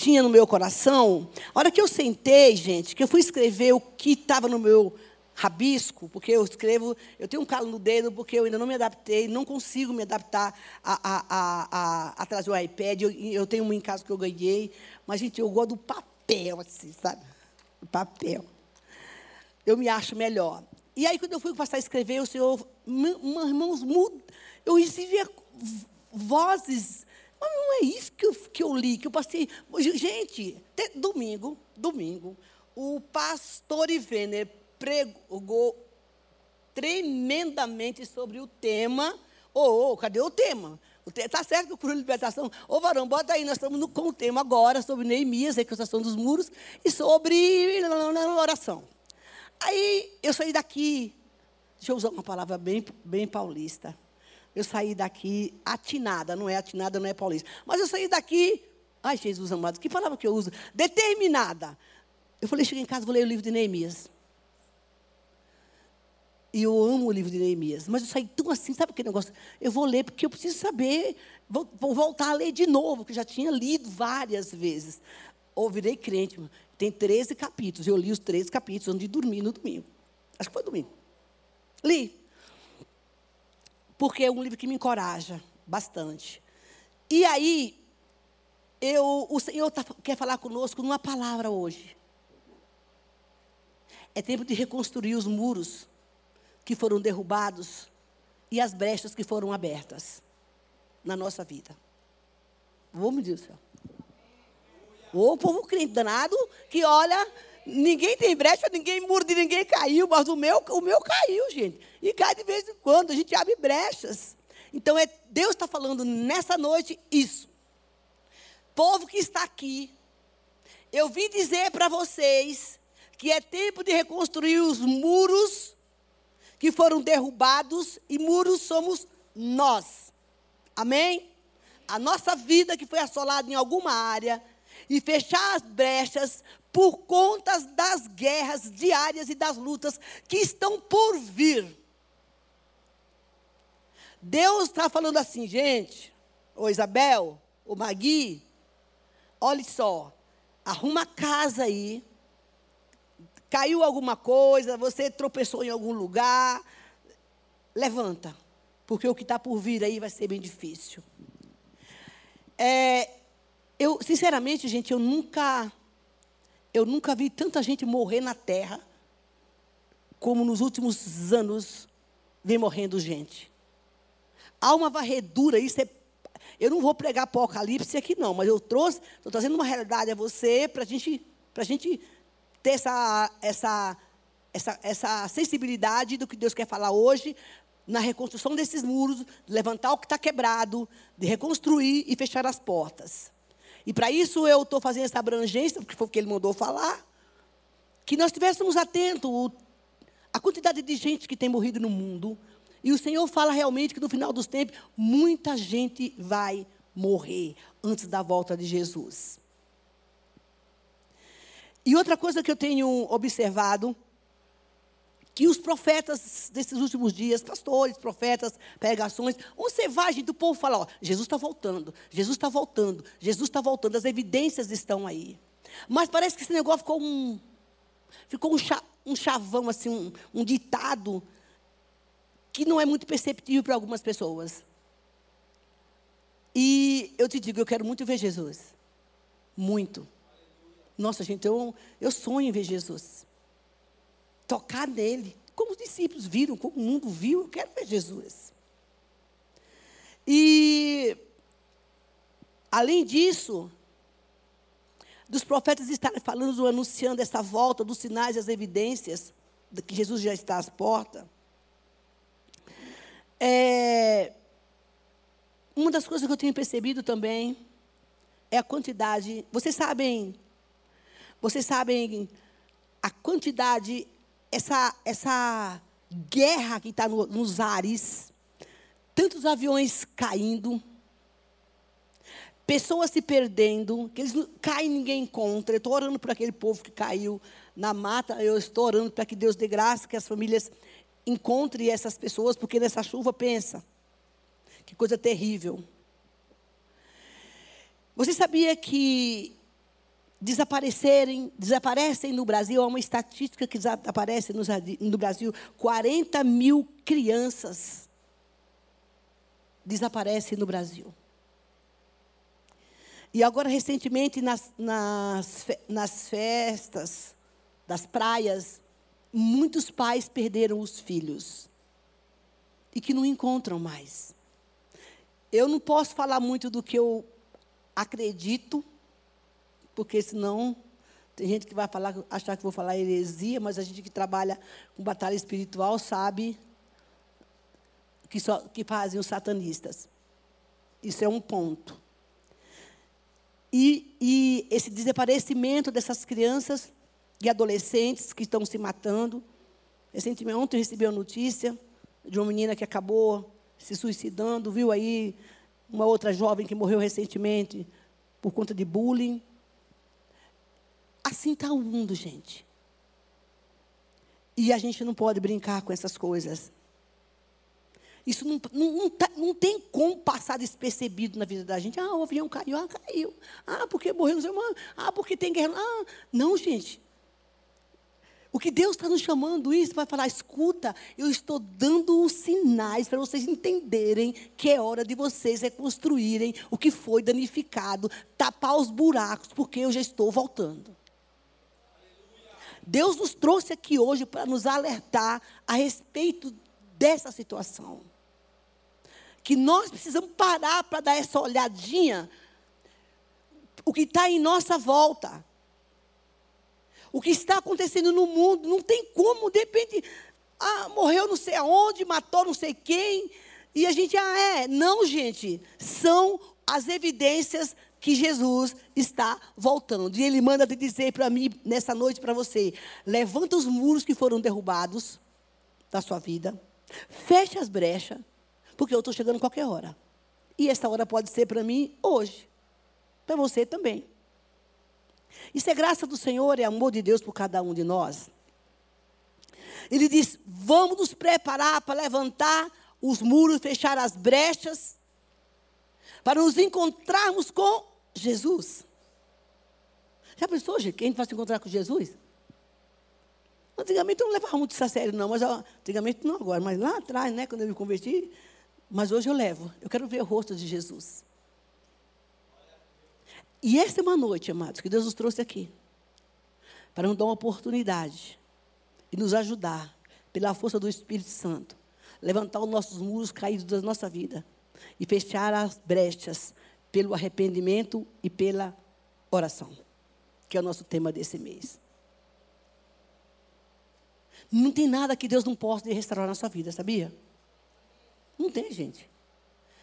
tinha no meu coração, a hora que eu sentei, gente, que eu fui escrever o que estava no meu rabisco, porque eu escrevo, eu tenho um calo no dedo, porque eu ainda não me adaptei, não consigo me adaptar a, a, a, a, trazer o iPad. Eu, eu, tenho um em casa que eu ganhei, mas, gente, eu gosto do papel, assim, sabe? Do papel. Eu me acho melhor. E aí, quando eu fui passar a escrever, o Senhor, irmãos, eu recebia vozes mas não é isso que eu, que eu li, que eu passei. Gente, domingo, domingo, o pastor Ivener pregou tremendamente sobre o tema. Ô, oh, oh, cadê o tema? Está certo que o libertação. Ô, oh, varão, bota aí, nós estamos no, com o tema agora sobre Neemias, reconstrução dos muros, e sobre oração. Aí eu saí daqui, deixa eu usar uma palavra bem, bem paulista. Eu saí daqui atinada, não é atinada, não é paulista. Mas eu saí daqui, ai Jesus amado, que palavra que eu uso? Determinada. Eu falei, cheguei em casa, vou ler o livro de Neemias. E eu amo o livro de Neemias. Mas eu saí tão assim, sabe aquele negócio? Eu vou ler porque eu preciso saber, vou, vou voltar a ler de novo, que já tinha lido várias vezes. Ou virei crente, tem 13 capítulos. Eu li os 13 capítulos antes de dormir no domingo. Acho que foi domingo. Li porque é um livro que me encoraja bastante. E aí, eu, o Senhor tá, quer falar conosco numa palavra hoje. É tempo de reconstruir os muros que foram derrubados e as brechas que foram abertas na nossa vida. Vamos dizer. céu. O povo crente danado que olha Ninguém tem brecha, ninguém muro de ninguém caiu, mas o meu, o meu caiu, gente. E cai de vez em quando, a gente abre brechas. Então é, Deus está falando nessa noite isso. Povo que está aqui, eu vim dizer para vocês que é tempo de reconstruir os muros que foram derrubados, e muros somos nós. Amém? A nossa vida que foi assolada em alguma área, e fechar as brechas por conta das guerras diárias e das lutas que estão por vir. Deus está falando assim, gente, ô Isabel, ô Magui, olhe só, arruma a casa aí, caiu alguma coisa, você tropeçou em algum lugar, levanta, porque o que está por vir aí vai ser bem difícil. É, eu, sinceramente, gente, eu nunca eu nunca vi tanta gente morrer na terra como nos últimos anos vem morrendo gente. Há uma varredura, isso é. Eu não vou pregar apocalipse aqui, não, mas eu trouxe, estou trazendo uma realidade a você para gente, a gente ter essa, essa, essa, essa sensibilidade do que Deus quer falar hoje, na reconstrução desses muros, levantar o que está quebrado, de reconstruir e fechar as portas. E para isso eu estou fazendo essa abrangência, porque foi o que ele mandou falar, que nós estivéssemos atentos à quantidade de gente que tem morrido no mundo. E o Senhor fala realmente que no final dos tempos, muita gente vai morrer antes da volta de Jesus. E outra coisa que eu tenho observado, que os profetas desses últimos dias, pastores, profetas, pregações, você vai, gente, o povo fala, ó, Jesus está voltando, Jesus está voltando, Jesus está voltando, as evidências estão aí. Mas parece que esse negócio ficou um, ficou um, cha, um chavão, assim, um, um ditado, que não é muito perceptível para algumas pessoas. E eu te digo, eu quero muito ver Jesus. Muito. Nossa, gente, eu, eu sonho em ver Jesus tocar nele. Como os discípulos viram, como o mundo viu, eu quero ver Jesus. E, além disso, dos profetas estarem falando, anunciando essa volta, dos sinais e as evidências de que Jesus já está às portas. É, uma das coisas que eu tenho percebido também é a quantidade. Vocês sabem, vocês sabem a quantidade essa, essa guerra que está no, nos ares, tantos aviões caindo, pessoas se perdendo, que eles não, caem ninguém encontra. Eu estou orando por aquele povo que caiu na mata, eu estou orando para que Deus dê graça, que as famílias encontrem essas pessoas, porque nessa chuva, pensa, que coisa terrível. Você sabia que desaparecerem, desaparecem no Brasil, há uma estatística que desaparece no, no Brasil, 40 mil crianças desaparecem no Brasil. E agora, recentemente, nas, nas, nas festas das praias, muitos pais perderam os filhos e que não encontram mais. Eu não posso falar muito do que eu acredito, porque senão tem gente que vai falar, achar que vou falar heresia, mas a gente que trabalha com batalha espiritual sabe que, só, que fazem os satanistas. Isso é um ponto. E, e esse desaparecimento dessas crianças e adolescentes que estão se matando. Recentemente, ontem eu recebi a notícia de uma menina que acabou se suicidando, viu aí uma outra jovem que morreu recentemente por conta de bullying. Assim está o mundo, gente. E a gente não pode brincar com essas coisas. Isso não, não, não, tá, não, tem como passar despercebido na vida da gente. Ah, o avião caiu, ah, caiu. Ah, porque morreu, não sei, ah, porque tem guerra. Ah, não, gente. O que Deus está nos chamando isso para falar, escuta, eu estou dando os sinais para vocês entenderem que é hora de vocês reconstruírem o que foi danificado, tapar os buracos, porque eu já estou voltando. Deus nos trouxe aqui hoje para nos alertar a respeito dessa situação. Que nós precisamos parar para dar essa olhadinha, o que está em nossa volta. O que está acontecendo no mundo, não tem como, depende. Ah, morreu não sei aonde, matou não sei quem. E a gente, ah, é. Não, gente. São as evidências que Jesus está voltando. E Ele manda te dizer para mim, nessa noite, para você: levanta os muros que foram derrubados da sua vida, fecha as brechas, porque eu estou chegando a qualquer hora. E essa hora pode ser para mim hoje, para você também. Isso é graça do Senhor, é amor de Deus por cada um de nós. Ele diz: vamos nos preparar para levantar os muros, fechar as brechas, para nos encontrarmos com Jesus. Já pensou, gente, que a gente vai se encontrar com Jesus? Antigamente eu não levava muito isso a sério, não, mas antigamente não agora, mas lá atrás, né, quando eu me converti, mas hoje eu levo. Eu quero ver o rosto de Jesus. E essa é uma noite, amados, que Deus nos trouxe aqui para nos dar uma oportunidade e nos ajudar, pela força do Espírito Santo, levantar os nossos muros caídos da nossa vida e fechar as brechas pelo arrependimento e pela oração, que é o nosso tema desse mês. Não tem nada que Deus não possa restaurar na sua vida, sabia? Não tem, gente.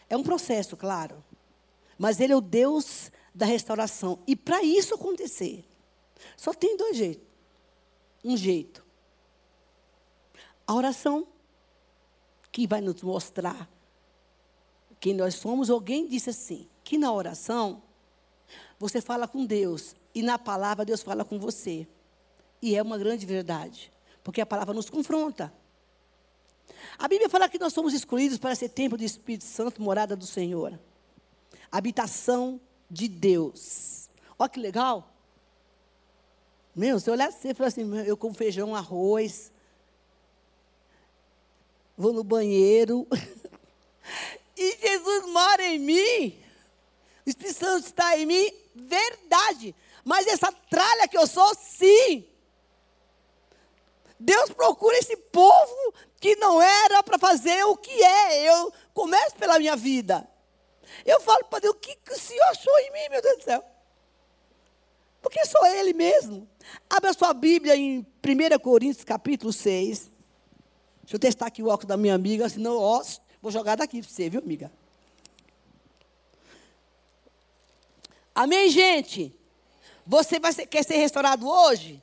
É um processo, claro. Mas Ele é o Deus da restauração. E para isso acontecer, só tem dois jeitos. Um jeito. A oração, que vai nos mostrar quem nós somos. Alguém disse assim: que na oração, você fala com Deus, e na palavra, Deus fala com você. E é uma grande verdade, porque a palavra nos confronta. A Bíblia fala que nós somos escolhidos para ser templo do Espírito Santo, morada do Senhor. Habitação de Deus. Olha que legal. Meu, se eu olhar assim e assim, eu como feijão, arroz, vou no banheiro, e Jesus mora em mim, Espírito Santo está em mim, verdade. Mas essa tralha que eu sou, sim. Deus procura esse povo que não era para fazer o que é. Eu começo pela minha vida. Eu falo para Deus, o que, que o Senhor achou em mim, meu Deus do céu? Porque sou Ele mesmo. Abra sua Bíblia em 1 Coríntios, capítulo 6. Deixa eu testar aqui o óculos da minha amiga, senão, ó, vou jogar daqui para você, viu, amiga? Amém, gente? Você vai ser, quer ser restaurado hoje?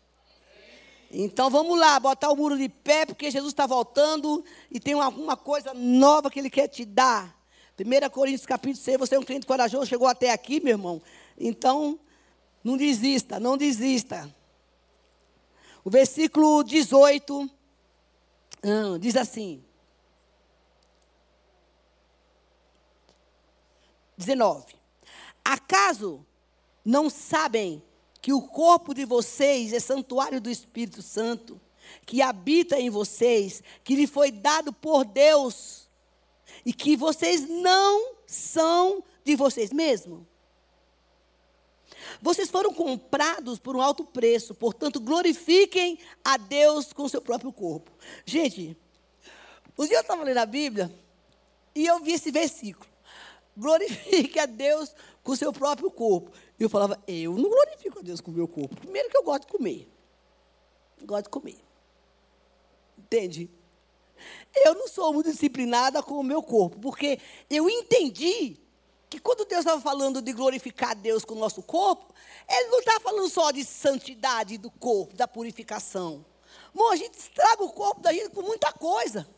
Então vamos lá, botar o muro de pé, porque Jesus está voltando e tem alguma coisa nova que Ele quer te dar. 1 Coríntios capítulo 6, você é um cliente corajoso, chegou até aqui, meu irmão. Então, não desista, não desista. O versículo 18 ah, diz assim: 19. Acaso não sabem que o corpo de vocês é santuário do Espírito Santo, que habita em vocês, que lhe foi dado por Deus, e que vocês não são de vocês mesmos? Vocês foram comprados por um alto preço, portanto, glorifiquem a Deus com o seu próprio corpo. Gente, um dia eu estava lendo a Bíblia e eu vi esse versículo. Glorifique a Deus com o seu próprio corpo. E eu falava, eu não glorifico a Deus com o meu corpo. Primeiro que eu gosto de comer. gosto de comer. Entende? Eu não sou muito disciplinada com o meu corpo, porque eu entendi que quando Deus estava falando de glorificar Deus com o nosso corpo, Ele não está falando só de santidade do corpo, da purificação. Bom, a gente estraga o corpo da gente com muita coisa.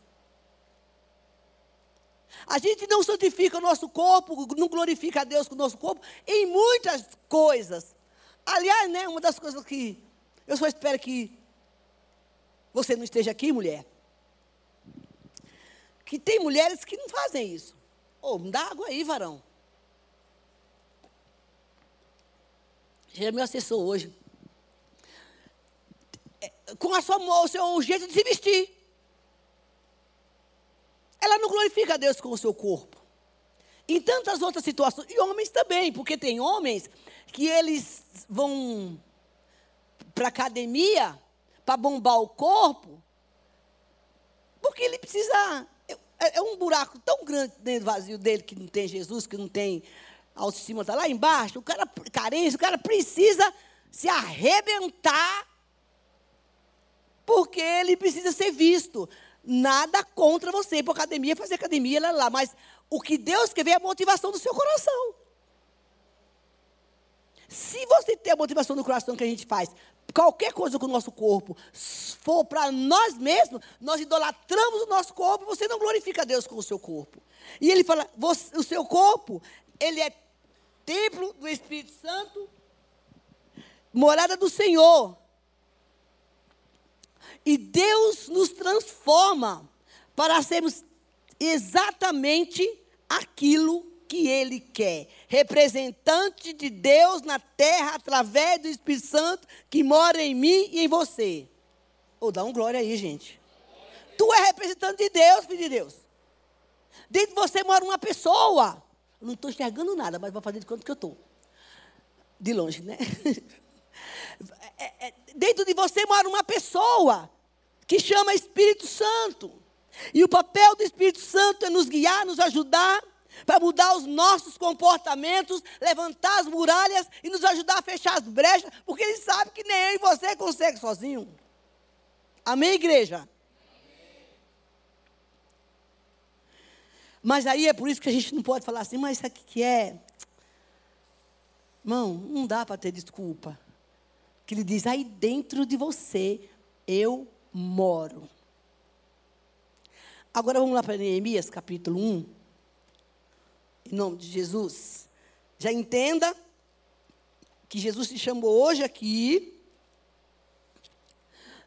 A gente não santifica o nosso corpo, não glorifica a Deus com o nosso corpo em muitas coisas. Aliás, né, uma das coisas que eu só espero que você não esteja aqui, mulher. Que tem mulheres que não fazem isso. Ô, oh, me dá água aí, varão. Ele é meu assessor hoje. Com a sua, o seu jeito de se vestir. Glorifica a Deus com o seu corpo. Em tantas outras situações, e homens também, porque tem homens que eles vão para academia para bombar o corpo, porque ele precisa. É, é, um buraco tão grande dentro do vazio dele que não tem Jesus, que não tem autoestima está lá embaixo, o cara carência, o cara precisa se arrebentar, porque ele precisa ser visto. Nada contra você ir para academia, fazer academia, lá, lá, mas o que Deus quer ver é a motivação do seu coração. Se você tem a motivação do coração que a gente faz, qualquer coisa com o nosso corpo for para nós mesmos, nós idolatramos o nosso corpo você não glorifica a Deus com o seu corpo. E ele fala: você, o seu corpo, ele é templo do Espírito Santo, morada do Senhor. E Deus nos transforma para sermos exatamente aquilo que Ele quer. Representante de Deus na terra através do Espírito Santo que mora em mim e em você. Ou oh, dá um glória aí, gente. Tu é representante de Deus, filho de Deus. Dentro de você mora uma pessoa. Eu não estou enxergando nada, mas vou fazer de conta que eu estou. De longe, né? É, é, dentro de você mora uma pessoa que chama Espírito Santo. E o papel do Espírito Santo é nos guiar, nos ajudar para mudar os nossos comportamentos, levantar as muralhas e nos ajudar a fechar as brechas, porque ele sabe que nem eu e você consegue sozinho. Amém, igreja? Mas aí é por isso que a gente não pode falar assim, mas isso aqui que é. Irmão, não dá para ter desculpa. Que ele diz, aí dentro de você eu moro. Agora vamos lá para Neemias capítulo 1. Em nome de Jesus. Já entenda que Jesus te chamou hoje aqui.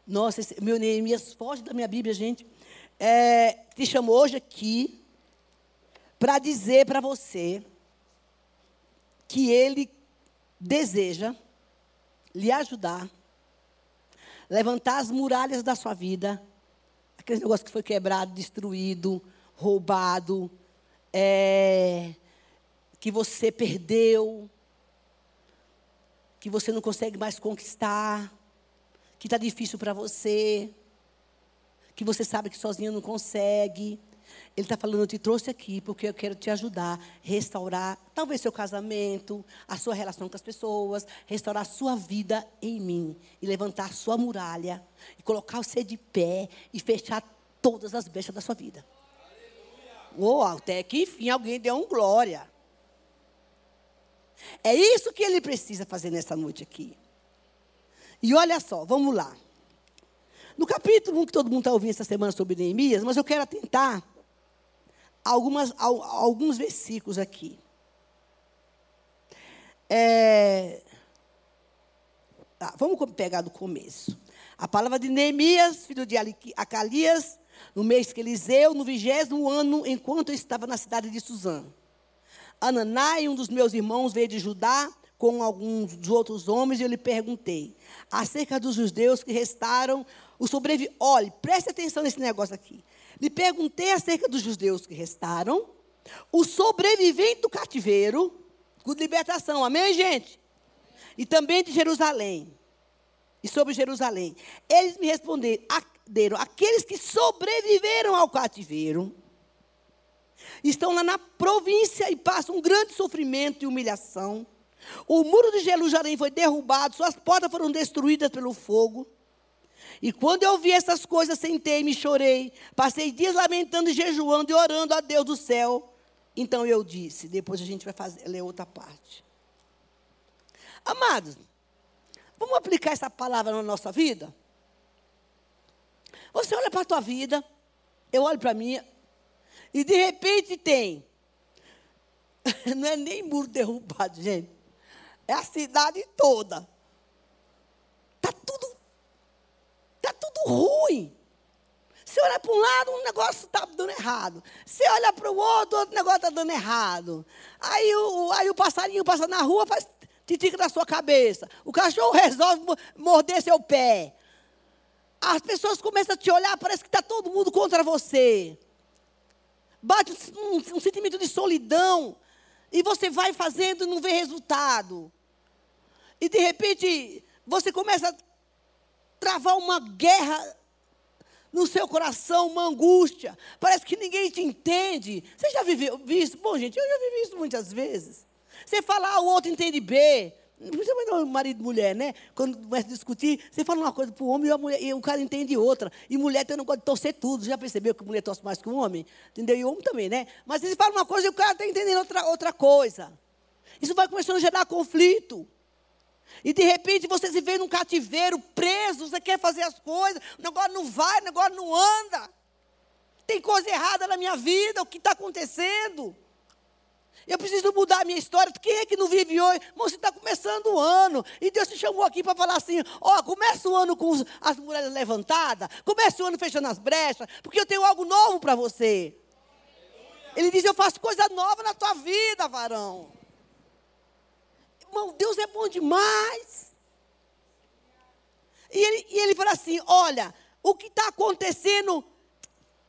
Nossa, esse, meu Neemias foge da minha Bíblia, gente. É, te chamou hoje aqui para dizer para você que Ele deseja lhe ajudar, levantar as muralhas da sua vida, aquele negócio que foi quebrado, destruído, roubado, é, que você perdeu, que você não consegue mais conquistar, que está difícil para você, que você sabe que sozinho não consegue. Ele está falando, eu te trouxe aqui porque eu quero te ajudar a restaurar, talvez seu casamento, a sua relação com as pessoas, restaurar a sua vida em mim e levantar a sua muralha e colocar você de pé e fechar todas as brechas da sua vida. Ou oh, até que enfim alguém deu um glória. É isso que ele precisa fazer nessa noite aqui. E olha só, vamos lá. No capítulo 1 que todo mundo está ouvindo essa semana sobre Neemias, mas eu quero atentar algumas, alguns versículos aqui. É, tá, vamos pegar do começo. A palavra de Neemias, filho de Acalias, no mês que Eliseu, no vigésimo ano, enquanto eu estava na cidade de Suzã. Ananai, um dos meus irmãos, veio de Judá com alguns dos outros homens e eu lhe perguntei acerca dos judeus que restaram o sobrevi. Olhe, preste atenção nesse negócio aqui. Lhe perguntei acerca dos judeus que restaram, o sobrevivente do cativeiro, com libertação. Amém, gente? E também de Jerusalém. E sobre Jerusalém. Eles me responderam: aqueles que sobreviveram ao cativeiro estão lá na província e passam um grande sofrimento e humilhação. O muro de Jerusalém foi derrubado, suas portas foram destruídas pelo fogo. E quando eu vi essas coisas, sentei-me e chorei. Passei dias lamentando jejuando e orando a Deus do céu. Então eu disse, depois a gente vai fazer, ler outra parte. Amados, vamos aplicar essa palavra na nossa vida? Você olha para a tua vida, eu olho para a minha, e de repente tem. Não é nem muro derrubado, gente. É a cidade toda. Está tudo. Está tudo ruim. Você olha para um lado, um negócio está dando errado. Você olha para o outro, outro negócio está dando errado. Aí o, aí o passarinho passa na rua, faz titica na sua cabeça. O cachorro resolve morder seu pé. As pessoas começam a te olhar, parece que está todo mundo contra você bate um, um sentimento de solidão, e você vai fazendo e não vê resultado. E de repente, você começa a travar uma guerra no seu coração, uma angústia. Parece que ninguém te entende. Você já viveu isso? Bom, gente, eu já vivi isso muitas vezes. Você fala, ah, o outro entende B. Principalmente marido e mulher, né? Quando começa a discutir, você fala uma coisa para o homem e, mulher, e, o cara entende outra. E mulher tem um negócio de torcer tudo. Já percebeu que mulher torce mais que o homem? Entendeu? E o homem também, né? Mas você fala uma coisa e o cara está entendendo outra, outra coisa. Isso vai começando a gerar conflito. E de repente você se vê num cativeiro, preso, você quer fazer as coisas, o negócio não vai, o negócio não anda. Tem coisa errada na minha vida, o que está acontecendo? Eu preciso mudar a minha história. Quem é que não vive hoje? Irmão, você está começando o ano. E Deus te chamou aqui para falar assim: ó, começa o ano com as mulheres levantadas. Começa o ano fechando as brechas. Porque eu tenho algo novo para você. Ele diz: Eu faço coisa nova na tua vida, varão. Irmão, Deus é bom demais. E ele, e ele fala assim: Olha, o que está acontecendo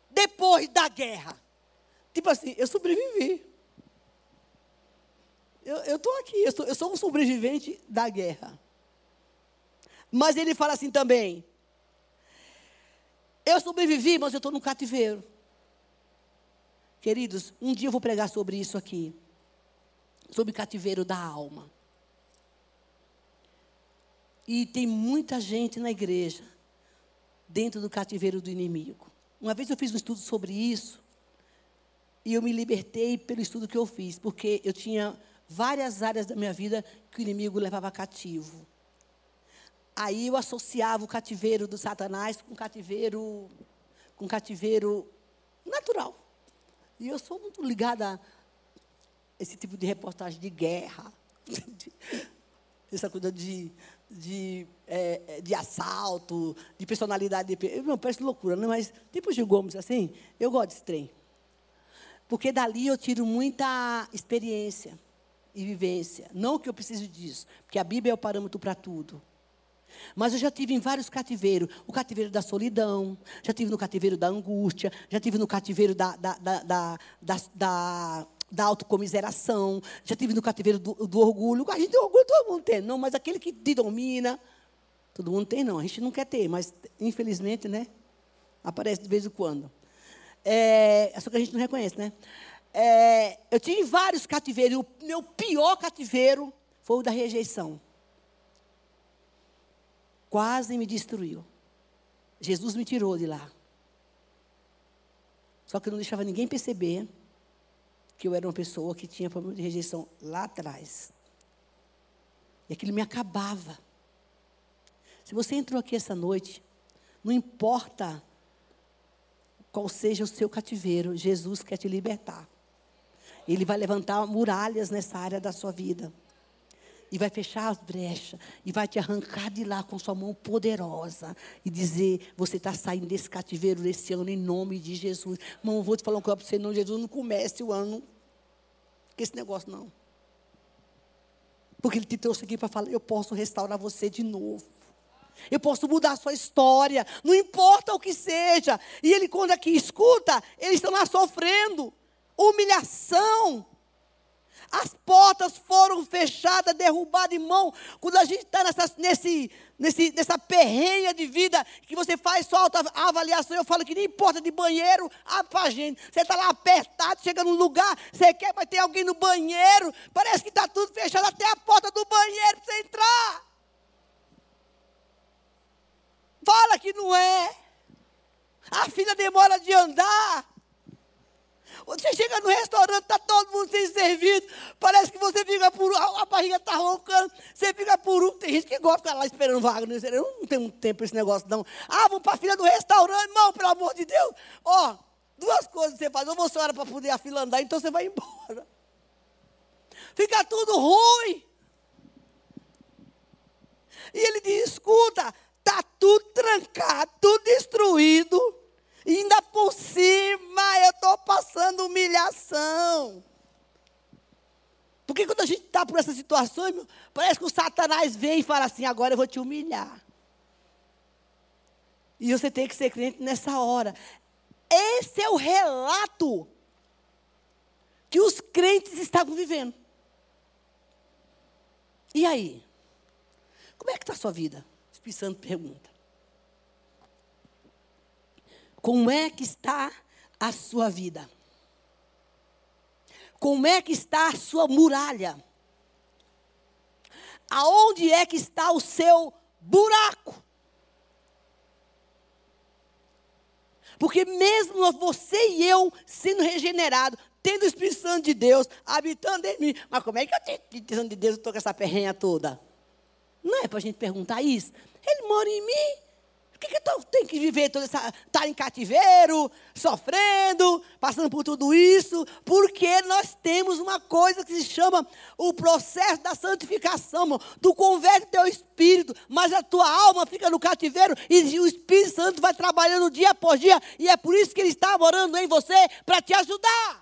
depois da guerra? Tipo assim, eu sobrevivi. Eu estou aqui, eu sou, eu sou um sobrevivente da guerra. Mas ele fala assim também: eu sobrevivi, mas eu estou no cativeiro. Queridos, um dia eu vou pregar sobre isso aqui. Sobre cativeiro da alma. E tem muita gente na igreja dentro do cativeiro do inimigo. Uma vez eu fiz um estudo sobre isso. E eu me libertei pelo estudo que eu fiz, porque eu tinha várias áreas da minha vida que o inimigo levava cativo. Aí eu associava o cativeiro do Satanás com cativeiro, com cativeiro natural. E eu sou muito ligada a esse tipo de reportagem de guerra, essa coisa de, de, é, de assalto, de personalidade. De, não, parece loucura, não, mas tipo de Gomes assim, eu gosto desse trem. Porque dali eu tiro muita experiência e vivência. Não que eu precise disso, porque a Bíblia é o parâmetro para tudo. Mas eu já tive em vários cativeiros. O cativeiro da solidão, já tive no cativeiro da angústia, já tive no cativeiro da, da, da, da, da, da autocomiseração, já tive no cativeiro do, do, orgulho. A gente tem orgulho, todo mundo tem, não, mas aquele que te domina, todo mundo tem, não. A gente não quer ter, mas infelizmente, né? Aparece de vez em quando. É, só que a gente não reconhece, né? É, eu tive vários cativeiros. O meu pior cativeiro foi o da rejeição. Quase me destruiu. Jesus me tirou de lá. Só que eu não deixava ninguém perceber que eu era uma pessoa que tinha problema de rejeição lá atrás. E aquilo me acabava. Se você entrou aqui essa noite, não importa qual seja o seu cativeiro, Jesus quer te libertar. Ele vai levantar muralhas nessa área da sua vida. E vai fechar as brechas. E vai te arrancar de lá com sua mão poderosa. E dizer: Você está saindo desse cativeiro desse ano em nome de Jesus. Irmão, vou te falar uma coisa para você: não, Jesus, não comece o ano com esse negócio, não. Porque Ele te trouxe aqui para falar: eu posso restaurar você de novo. Eu posso mudar a sua história, não importa o que seja. E ele, quando aqui escuta, eles estão lá sofrendo humilhação. As portas foram fechadas, derrubadas em mão. Quando a gente está nesse, nesse, nessa perrenha de vida, que você faz só a avaliação, eu falo que nem porta de banheiro, abre para a gente. Você está lá apertado, chega num lugar, você quer, mas tem alguém no banheiro. Parece que está tudo fechado, até a porta do banheiro para você entrar. Fala que não é. A filha demora de andar. Você chega no restaurante, está todo mundo sem servido. Parece que você fica por a barriga está roncando. Você fica por um. Tem gente que gosta de ficar lá esperando vaga. Né? Eu não tenho tempo esse negócio, não. Ah, vamos para a fila do restaurante, irmão, pelo amor de Deus. Ó, duas coisas você faz. Ou você ora para poder a fila andar, então você vai embora. Fica tudo ruim. E ele diz: escuta, está tudo trancado, tudo destruído. E ainda por cima eu estou passando humilhação. Porque quando a gente está por essas situações, parece que o Satanás vem e fala assim: agora eu vou te humilhar. E você tem que ser crente nessa hora. Esse é o relato que os crentes estavam vivendo. E aí? Como é que está a sua vida? O Espírito Santo pergunta. Como é que está a sua vida? Como é que está a sua muralha? Aonde é que está o seu buraco? Porque mesmo você e eu sendo regenerado, tendo o Espírito Santo de Deus habitando em mim, mas como é que eu tenho o Espírito Santo de Deus e estou com essa perrenha toda? Não é para a gente perguntar isso. Ele mora em mim que, que eu tenho que viver toda essa. estar tá em cativeiro, sofrendo, passando por tudo isso? Porque nós temos uma coisa que se chama o processo da santificação, irmão. Tu converte teu espírito, mas a tua alma fica no cativeiro e o Espírito Santo vai trabalhando dia após dia, e é por isso que ele está morando em você para te ajudar.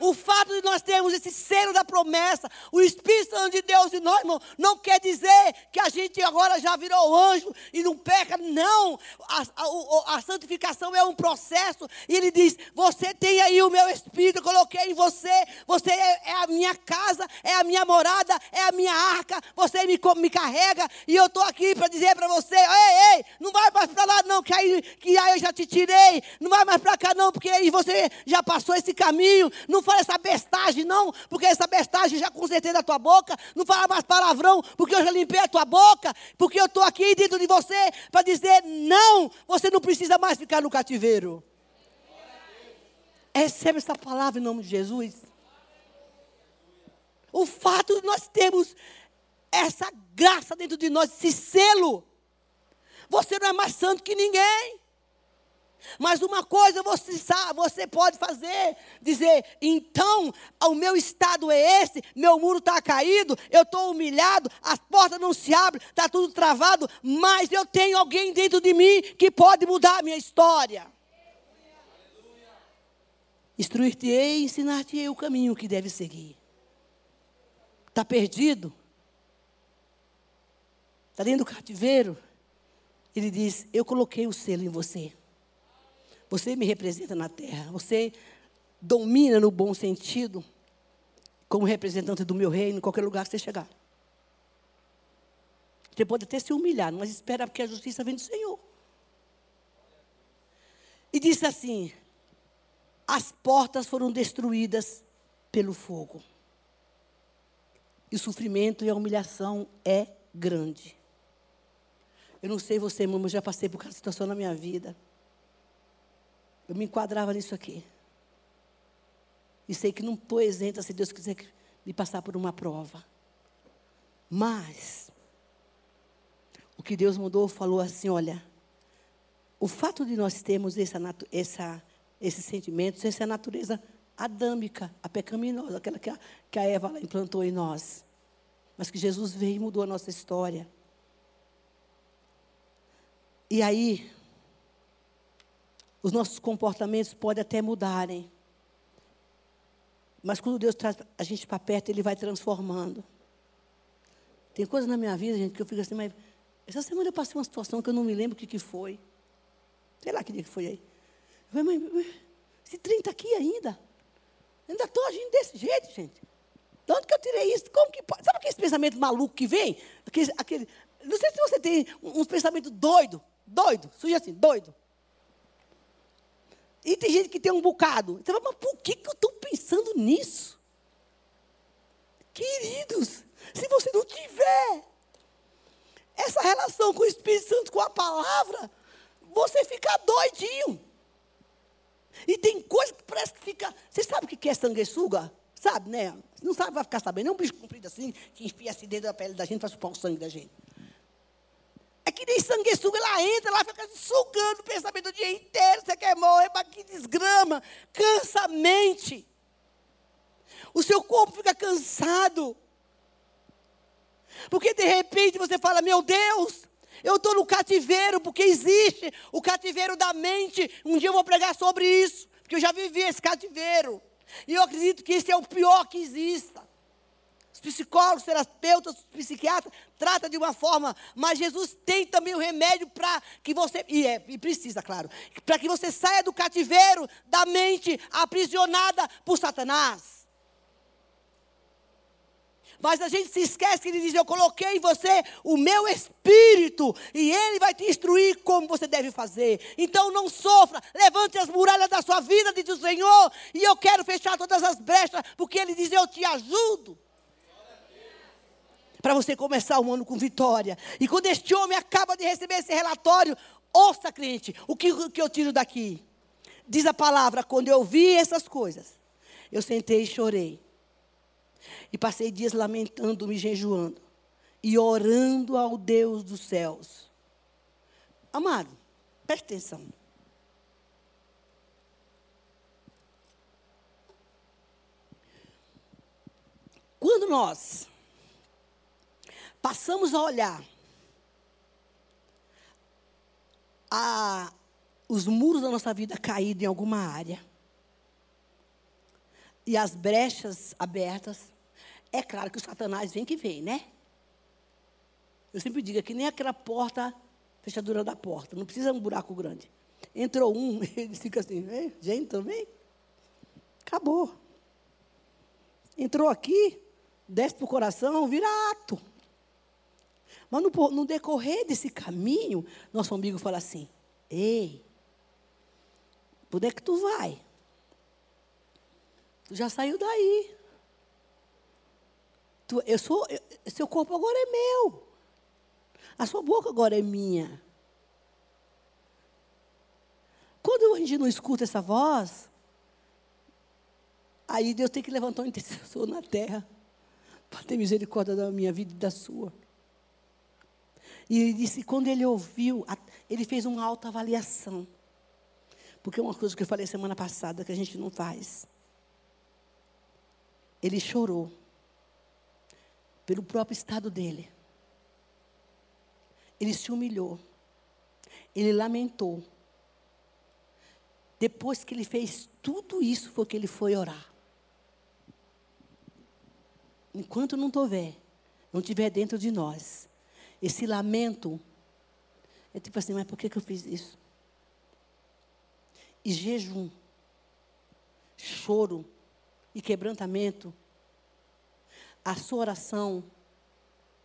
O fato de nós termos esse selo da promessa, o Espírito Santo de Deus em nós, irmão, não quer dizer que a gente agora já virou anjo e não peca. Não. A, a, a santificação é um processo. E ele diz: Você tem aí o meu Espírito, eu coloquei em você. Você é, é a minha casa, é a minha morada, é a minha arca. Você me, me carrega. E eu estou aqui para dizer para você: Ei, ei, não vai mais para lá, não, que aí, que aí eu já te tirei. Não vai mais para cá, não, porque aí você já passou esse caminho. Não fala essa bestagem, não, porque essa bestagem já consertei da tua boca. Não fala mais palavrão, porque eu já limpei a tua boca. Porque eu estou aqui dentro de você para dizer: não, você não precisa mais ficar no cativeiro. Recebe essa palavra em nome de Jesus. O fato de nós termos essa graça dentro de nós, esse selo. Você não é mais santo que ninguém. Mas uma coisa você sabe, você pode fazer, dizer, então o meu estado é esse, meu muro está caído, eu estou humilhado, as portas não se abrem, está tudo travado, mas eu tenho alguém dentro de mim que pode mudar a minha história. Instruir-te-ei e ensinar-te-ei o caminho que deve seguir. Está perdido? Está dentro do cativeiro? Ele diz: Eu coloquei o selo em você. Você me representa na terra. Você domina no bom sentido, como representante do meu reino, em qualquer lugar que você chegar. Você pode até se humilhar, mas espera porque a justiça vem do Senhor. E disse assim: as portas foram destruídas pelo fogo. E o sofrimento e a humilhação é grande. Eu não sei você, irmão, mas eu já passei por cada situação na minha vida. Eu me enquadrava nisso aqui. E sei que não estou isenta se Deus quiser me passar por uma prova. Mas, o que Deus mandou falou assim: olha, o fato de nós termos essa, essa, esses sentimentos, essa natureza adâmica, a pecaminosa, aquela que a, que a Eva implantou em nós. Mas que Jesus veio e mudou a nossa história. E aí, os nossos comportamentos podem até mudarem. Mas quando Deus traz a gente para perto, Ele vai transformando. Tem coisas na minha vida, gente, que eu fico assim, mas essa semana eu passei uma situação que eu não me lembro o que, que foi. Sei lá que dia que foi aí. Eu falei, mas esse 30 aqui ainda. Ainda estou agindo desse jeito, gente. De onde que eu tirei isso? Como que pode? Sabe aquele pensamento maluco que vem? Aquele, aquele, não sei se você tem uns pensamentos doido, doido, surge assim, doido. E tem gente que tem um bocado. Você fala, mas por que, que eu estou pensando nisso? Queridos, se você não tiver essa relação com o Espírito Santo, com a palavra, você fica doidinho. E tem coisa que parece que fica. Você sabe o que é sanguessuga? Sabe, né? Não sabe, vai ficar sabendo. É um bicho comprido assim, que enfia assim dentro da pele da gente para chupar o sangue da gente. É que nem sanguessuga, ela entra, ela fica sugando o pensamento o dia inteiro. Você quer morrer, mas que desgrama. Cansa a mente. O seu corpo fica cansado. Porque de repente você fala, meu Deus, eu estou no cativeiro, porque existe o cativeiro da mente. Um dia eu vou pregar sobre isso, porque eu já vivi esse cativeiro. E eu acredito que esse é o pior que exista. Os psicólogos, terapeutas, psiquiatras tratam de uma forma, mas Jesus tem também o remédio para que você, e, é, e precisa, claro, para que você saia do cativeiro da mente aprisionada por Satanás. Mas a gente se esquece que ele diz: Eu coloquei em você o meu espírito, e ele vai te instruir como você deve fazer. Então não sofra, levante as muralhas da sua vida, diz o Senhor, e eu quero fechar todas as brechas, porque ele diz: Eu te ajudo. Para você começar o ano com vitória. E quando este homem acaba de receber esse relatório, ouça, crente, o que, o que eu tiro daqui? Diz a palavra: quando eu vi essas coisas, eu sentei e chorei. E passei dias lamentando-me, jejuando e orando ao Deus dos céus. Amado, preste atenção. Quando nós passamos a olhar a, os muros da nossa vida caídos em alguma área, e as brechas abertas, é claro que o Satanás vem que vem, né? Eu sempre digo é que nem aquela porta, fechadura da porta, não precisa um buraco grande. Entrou um, ele fica assim, gente, também? Acabou. Entrou aqui, desce para o coração, vira ato. Mas no, no, decorrer desse caminho, nosso amigo fala assim: Ei, onde é que tu vai? Tu já saiu daí. Tu, eu sou, eu, seu corpo agora é meu. A sua boca agora é minha. Quando a gente não escuta essa voz, aí Deus tem que levantar um intercessor na terra para ter misericórdia da minha vida e da sua. E ele disse, quando ele ouviu, ele fez uma autoavaliação. Porque uma coisa que eu falei semana passada que a gente não faz. Ele chorou pelo próprio estado dele. Ele se humilhou. Ele lamentou. Depois que ele fez tudo isso, foi que ele foi orar. Enquanto não tiver, não tiver dentro de nós, esse lamento, é tipo assim, mas por que, que eu fiz isso? E jejum, choro, e quebrantamento, a sua oração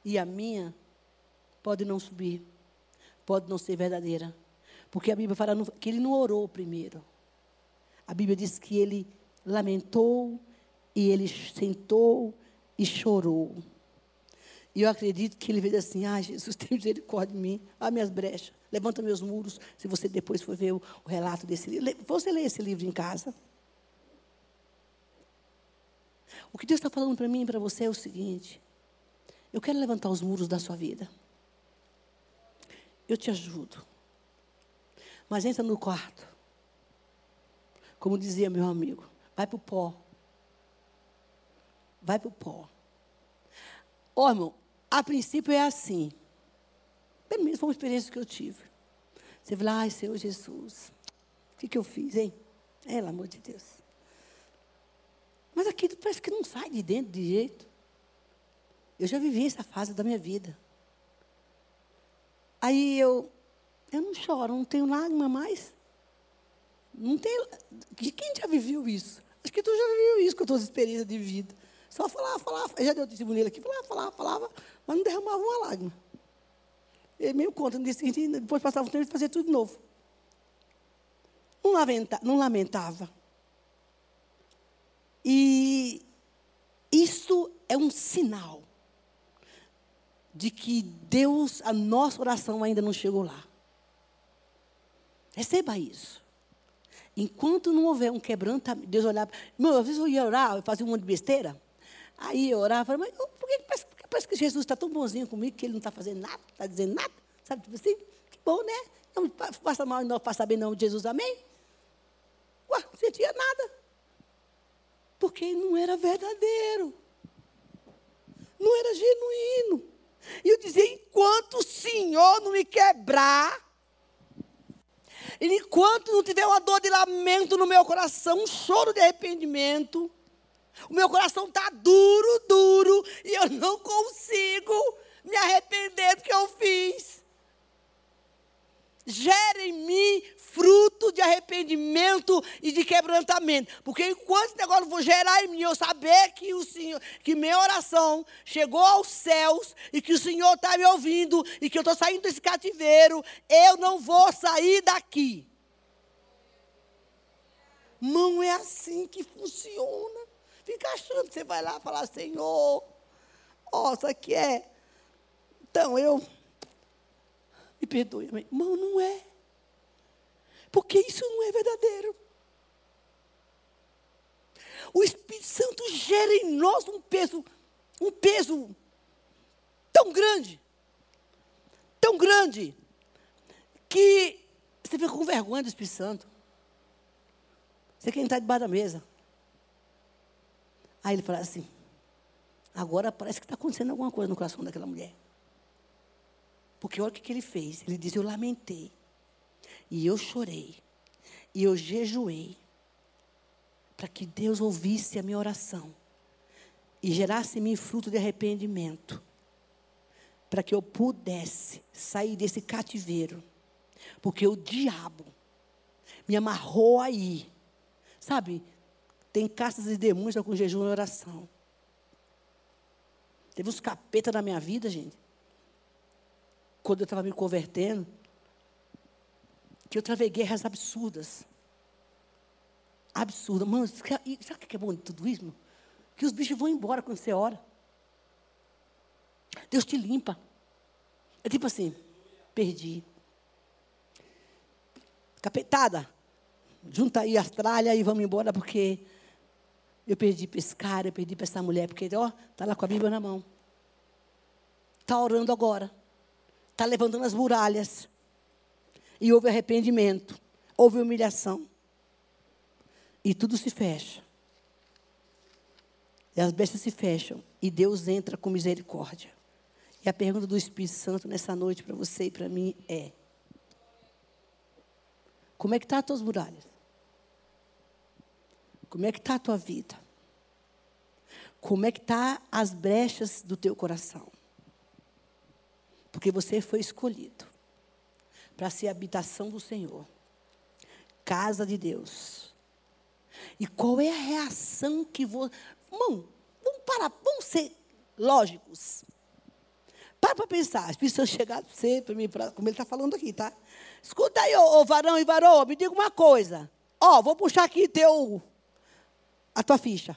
e a minha pode não subir, pode não ser verdadeira. Porque a Bíblia fala que ele não orou primeiro. A Bíblia diz que ele lamentou e ele sentou e chorou. E eu acredito que ele veio assim: ah, Jesus, tem misericórdia de mim, ah, minhas brechas, levanta meus muros. Se você depois for ver o, o relato desse livro, você lê esse livro em casa. O que Deus está falando para mim e para você é o seguinte: eu quero levantar os muros da sua vida. Eu te ajudo. Mas entra no quarto. Como dizia meu amigo, vai para o pó. Vai para o pó. Ó, oh, irmão, a princípio é assim. Pelo menos foi uma experiência que eu tive. Você fala, ai, Senhor Jesus, o que, que eu fiz, hein? Pelo amor de Deus. Mas aquilo parece que não sai de dentro de jeito. Eu já vivi essa fase da minha vida. Aí eu, eu não choro, não tenho lágrima mais. Não tem. Quem já viveu isso? Acho que tu já viveu isso com as experiências de vida. Só falava, falava. Eu já deu testemunho aqui, falava, falava, falava, mas não derramava uma lágrima. Ele mesmo conta, depois passava o tempo e fazia tudo de novo. Não, lamenta, não lamentava. E isso é um sinal de que Deus, a nossa oração ainda não chegou lá. Receba isso. Enquanto não houver um quebrantamento, Deus olhar. Meu, às vezes eu ia orar, eu fazia uma de besteira. Aí eu orava, mas por que parece, parece que Jesus está tão bonzinho comigo que ele não está fazendo nada, está dizendo nada? Sabe, tipo assim? Que bom, né? Não faça mal e não faça bem, não, de Jesus, amém? Ué, não sentia nada. Porque não era verdadeiro. Não era genuíno. E eu dizia: enquanto o Senhor não me quebrar, enquanto não tiver uma dor de lamento no meu coração, um choro de arrependimento, o meu coração está duro, duro, e eu não consigo me arrepender do que eu fiz. Gera em mim fruto de arrependimento e de quebrantamento. Porque enquanto esse negócio for gerar em mim, eu saber que o Senhor, que minha oração chegou aos céus e que o Senhor está me ouvindo e que eu estou saindo desse cativeiro, eu não vou sair daqui. Não é assim que funciona. Fica achando você vai lá falar, Senhor, ó, isso aqui é. Então, eu. Me perdoe, irmão, não é. Porque isso não é verdadeiro. O Espírito Santo gera em nós um peso, um peso tão grande, tão grande, que você fica com vergonha do Espírito Santo. Você quer entrar debaixo da mesa. Aí ele fala assim: agora parece que está acontecendo alguma coisa no coração daquela mulher. Porque olha o que, que ele fez. Ele diz: Eu lamentei. E eu chorei. E eu jejuei. Para que Deus ouvisse a minha oração. E gerasse em mim fruto de arrependimento. Para que eu pudesse sair desse cativeiro. Porque o diabo me amarrou aí. Sabe? Tem castas e demônios com jejum e oração. Teve uns capeta na minha vida, gente. Quando eu estava me convertendo que eu travei guerras absurdas. Absurdas. Mano, sabe o que é bom de tudo isso? Mano? Que os bichos vão embora quando você ora. Deus te limpa. É tipo assim, perdi. Capetada, junta aí as tralhas e vamos embora porque eu perdi para esse cara, eu perdi para essa mulher, porque, ó, está lá com a Bíblia na mão. Está orando agora. Está levantando as muralhas. E houve arrependimento, houve humilhação. E tudo se fecha. E as bestas se fecham. E Deus entra com misericórdia. E a pergunta do Espírito Santo nessa noite para você e para mim é: Como é que estão tá as tuas muralhas? Como é que está a tua vida? Como é que tá as brechas do teu coração? Porque você foi escolhido para ser habitação do Senhor. Casa de Deus. E qual é a reação que vou. Irmão, vamos parar, vamos ser lógicos. Para para pensar. As pessoas chegaram você, para mim, pra, como ele está falando aqui, tá? Escuta aí, ô, ô varão e varão, me diga uma coisa. Ó, vou puxar aqui teu, a tua ficha.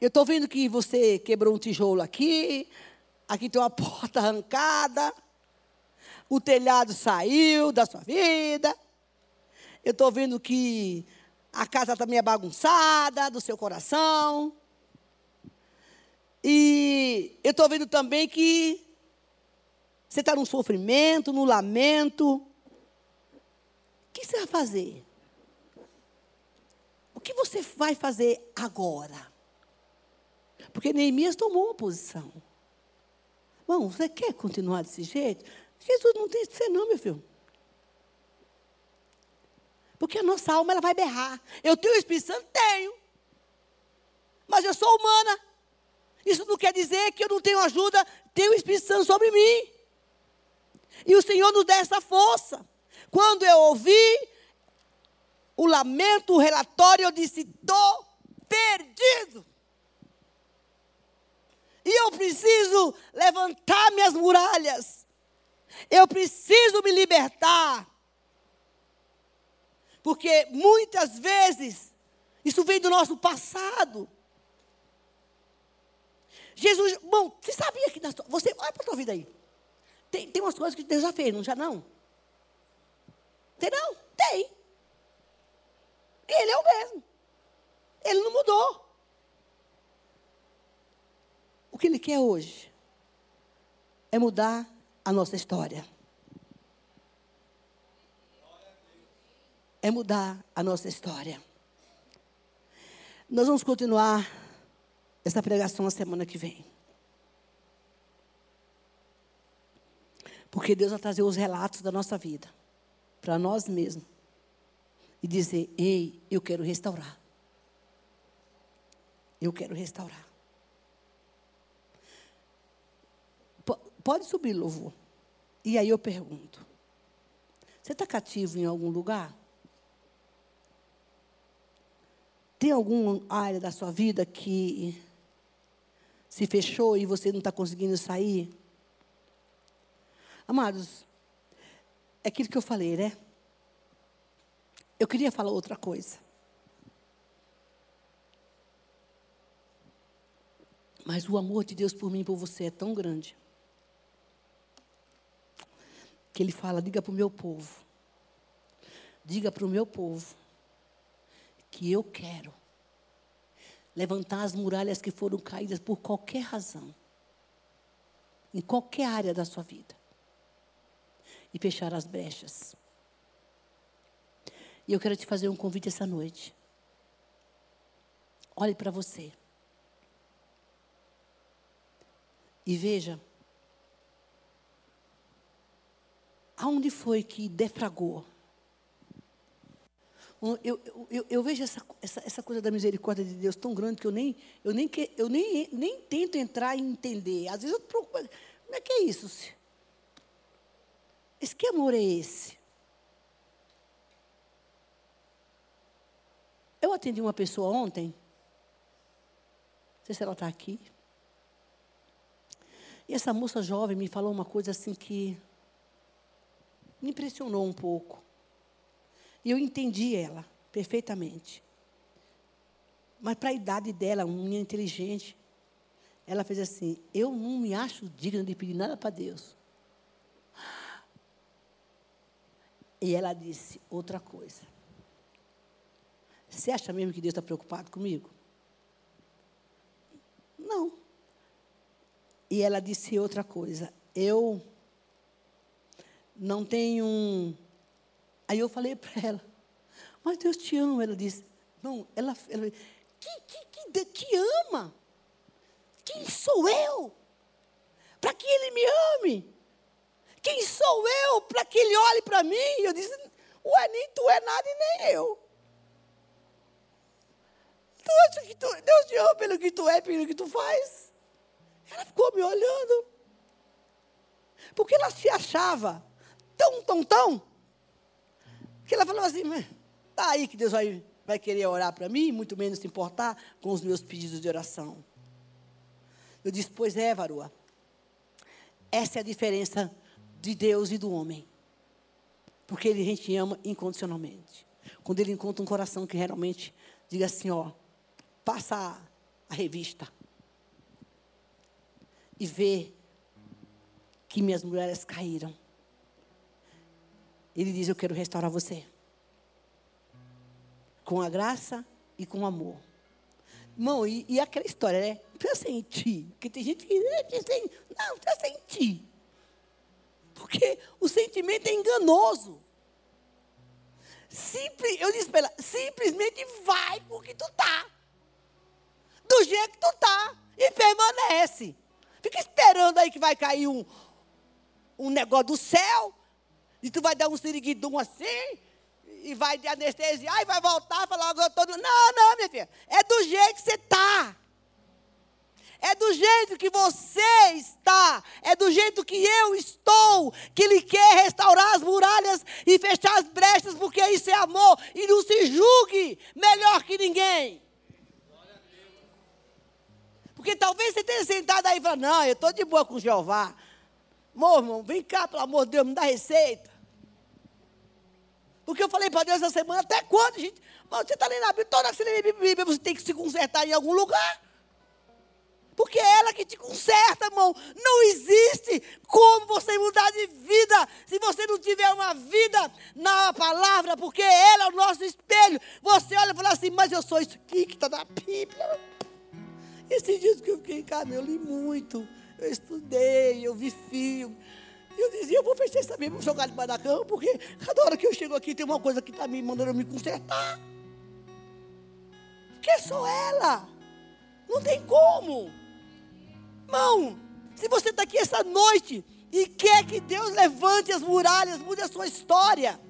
Eu estou vendo que você quebrou um tijolo aqui, aqui tem uma porta arrancada o telhado saiu da sua vida. Eu estou vendo que a casa também é bagunçada do seu coração. E eu estou vendo também que você está no sofrimento, no lamento. O que você vai fazer? Que você vai fazer agora? Porque Neemias tomou uma posição. Bom, você quer continuar desse jeito? Jesus não tem que ser, não, meu filho. Porque a nossa alma ela vai berrar. Eu tenho o Espírito Santo? Tenho. Mas eu sou humana. Isso não quer dizer que eu não tenho ajuda. Tenho o Espírito Santo sobre mim. E o Senhor nos dá essa força. Quando eu ouvi o lamento, o relatório, eu disse: estou perdido. E eu preciso levantar minhas muralhas. Eu preciso me libertar. Porque muitas vezes isso vem do nosso passado. Jesus, bom, você sabia que na sua, você, olha para a sua vida aí. Tem, tem umas coisas que Deus já fez, não já não? Tem não? Tem. Ele é o mesmo. Ele não mudou. O que ele quer hoje é mudar a nossa história. É mudar a nossa história. Nós vamos continuar essa pregação na semana que vem. Porque Deus vai trazer os relatos da nossa vida para nós mesmos e dizer: Ei, eu quero restaurar. Eu quero restaurar. P pode subir, louvor. E aí eu pergunto: Você está cativo em algum lugar? Tem alguma área da sua vida que se fechou e você não está conseguindo sair? Amados, é aquilo que eu falei, né? Eu queria falar outra coisa. Mas o amor de Deus por mim e por você é tão grande. Que Ele fala: diga para o meu povo. Diga para o meu povo. Que eu quero levantar as muralhas que foram caídas por qualquer razão. Em qualquer área da sua vida. E fechar as brechas. E eu quero te fazer um convite essa noite. Olhe para você. E veja. Aonde foi que defragou? Eu, eu, eu, vejo essa, essa, essa, coisa da misericórdia de Deus tão grande que eu nem, eu nem, eu nem, nem tento entrar e entender. Às vezes eu preocupo. Como é que é isso? Esse que amor é esse? Eu atendi uma pessoa ontem. Não sei se ela está aqui. E essa moça jovem me falou uma coisa assim que me impressionou um pouco. E eu entendi ela perfeitamente. Mas para a idade dela, uma menina inteligente, ela fez assim: Eu não me acho digna de pedir nada para Deus. E ela disse outra coisa. Você acha mesmo que Deus está preocupado comigo? Não. E ela disse outra coisa. Eu não tenho. Um... Aí eu falei para ela, mas Deus te ama. Ela disse, não, ela, ela que, que, que te ama? Quem sou eu? Para que Ele me ame? Quem sou eu para que Ele olhe para mim? Eu disse, ué, nem tu é nada e nem eu. Tu acha que tu, Deus te ama pelo que tu é, pelo que tu faz? Ela ficou me olhando. Porque ela se achava tão, tão, tão, que ela falou assim, tá aí que Deus vai, vai querer orar para mim, muito menos se importar com os meus pedidos de oração. Eu disse, pois é, varoa. Essa é a diferença de Deus e do homem. Porque ele a gente ama incondicionalmente. Quando ele encontra um coração que realmente diga assim, ó, passa a revista e vê que minhas mulheres caíram. Ele diz: Eu quero restaurar você. Com a graça e com o amor. Irmão, e, e aquela história, né? Precisa sentir. Porque tem gente que não, precisa sentir. Porque o sentimento é enganoso. Simples, eu disse para ela, simplesmente vai com o que tu está do jeito que tu está e permanece. Fica esperando aí que vai cair um, um negócio do céu e tu vai dar um siriguidum assim e vai de anestesia e vai voltar e falar, eu tô... Não, não, minha filha. É do jeito que você está. É do jeito que você está, é do jeito que eu estou, que Ele quer restaurar as muralhas e fechar as brechas, porque isso é amor. E não se julgue melhor que ninguém. Porque talvez você tenha sentado aí e falado, não, eu estou de boa com Jeová. Meu irmão, vem cá, pelo amor de Deus, me dá receita. Porque eu falei para Deus essa semana, até quando, gente? Mano, você está lendo a Bíblia, toda vez que você lê a Bíblia, você tem que se consertar em algum lugar. Porque é ela que te conserta, irmão. Não existe como você mudar de vida se você não tiver uma vida na palavra, porque ela é o nosso espelho. Você olha e fala assim, mas eu sou isso aqui que está na Bíblia. Esses dias que eu fiquei em casa, eu li muito, eu estudei, eu vi filme. Eu dizia, eu vou fechar essa vou jogar debaixo da cama, porque cada hora que eu chego aqui tem uma coisa que está me mandando me consertar. Porque sou ela. Não tem como. Irmão, se você está aqui essa noite e quer que Deus levante as muralhas, mude a sua história,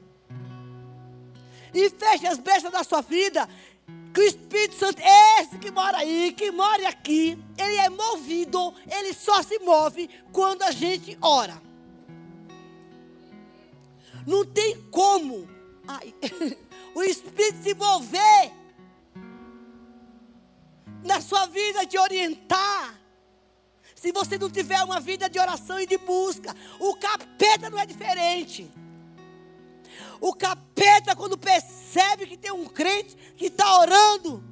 e feche as brechas da sua vida, que o Espírito Santo, esse que mora aí, que mora aqui, ele é movido, ele só se move quando a gente ora. Não tem como ai, o Espírito se mover na sua vida, de orientar, se você não tiver uma vida de oração e de busca, o capeta não é diferente. O capeta, quando percebe que tem um crente que está orando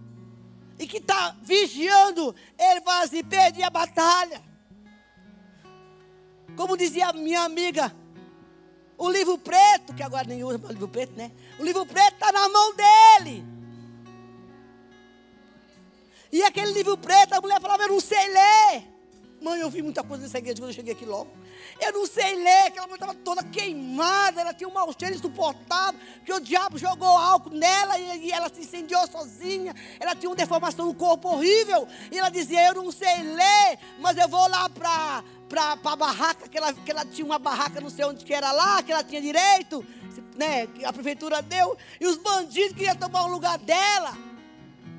e que está vigiando, ele fala assim: perdi a batalha. Como dizia minha amiga, o livro preto, que agora nem usa o livro preto, né? O livro preto está na mão dele. E aquele livro preto, a mulher falava: Eu não sei ler. Mãe, eu vi muita coisa nessa igreja quando eu cheguei aqui logo. Eu não sei ler, aquela mulher estava toda queimada, ela tinha um mau cheiro insuportável, que o diabo jogou álcool nela e, e, ela se incendiou sozinha. Ela tinha uma deformação no corpo horrível. E ela dizia: Eu não sei ler, mas eu vou lá para para a barraca, que ela, que ela tinha uma barraca, não sei onde que era lá, que ela tinha direito, né, que a prefeitura deu, e os bandidos queriam tomar o lugar dela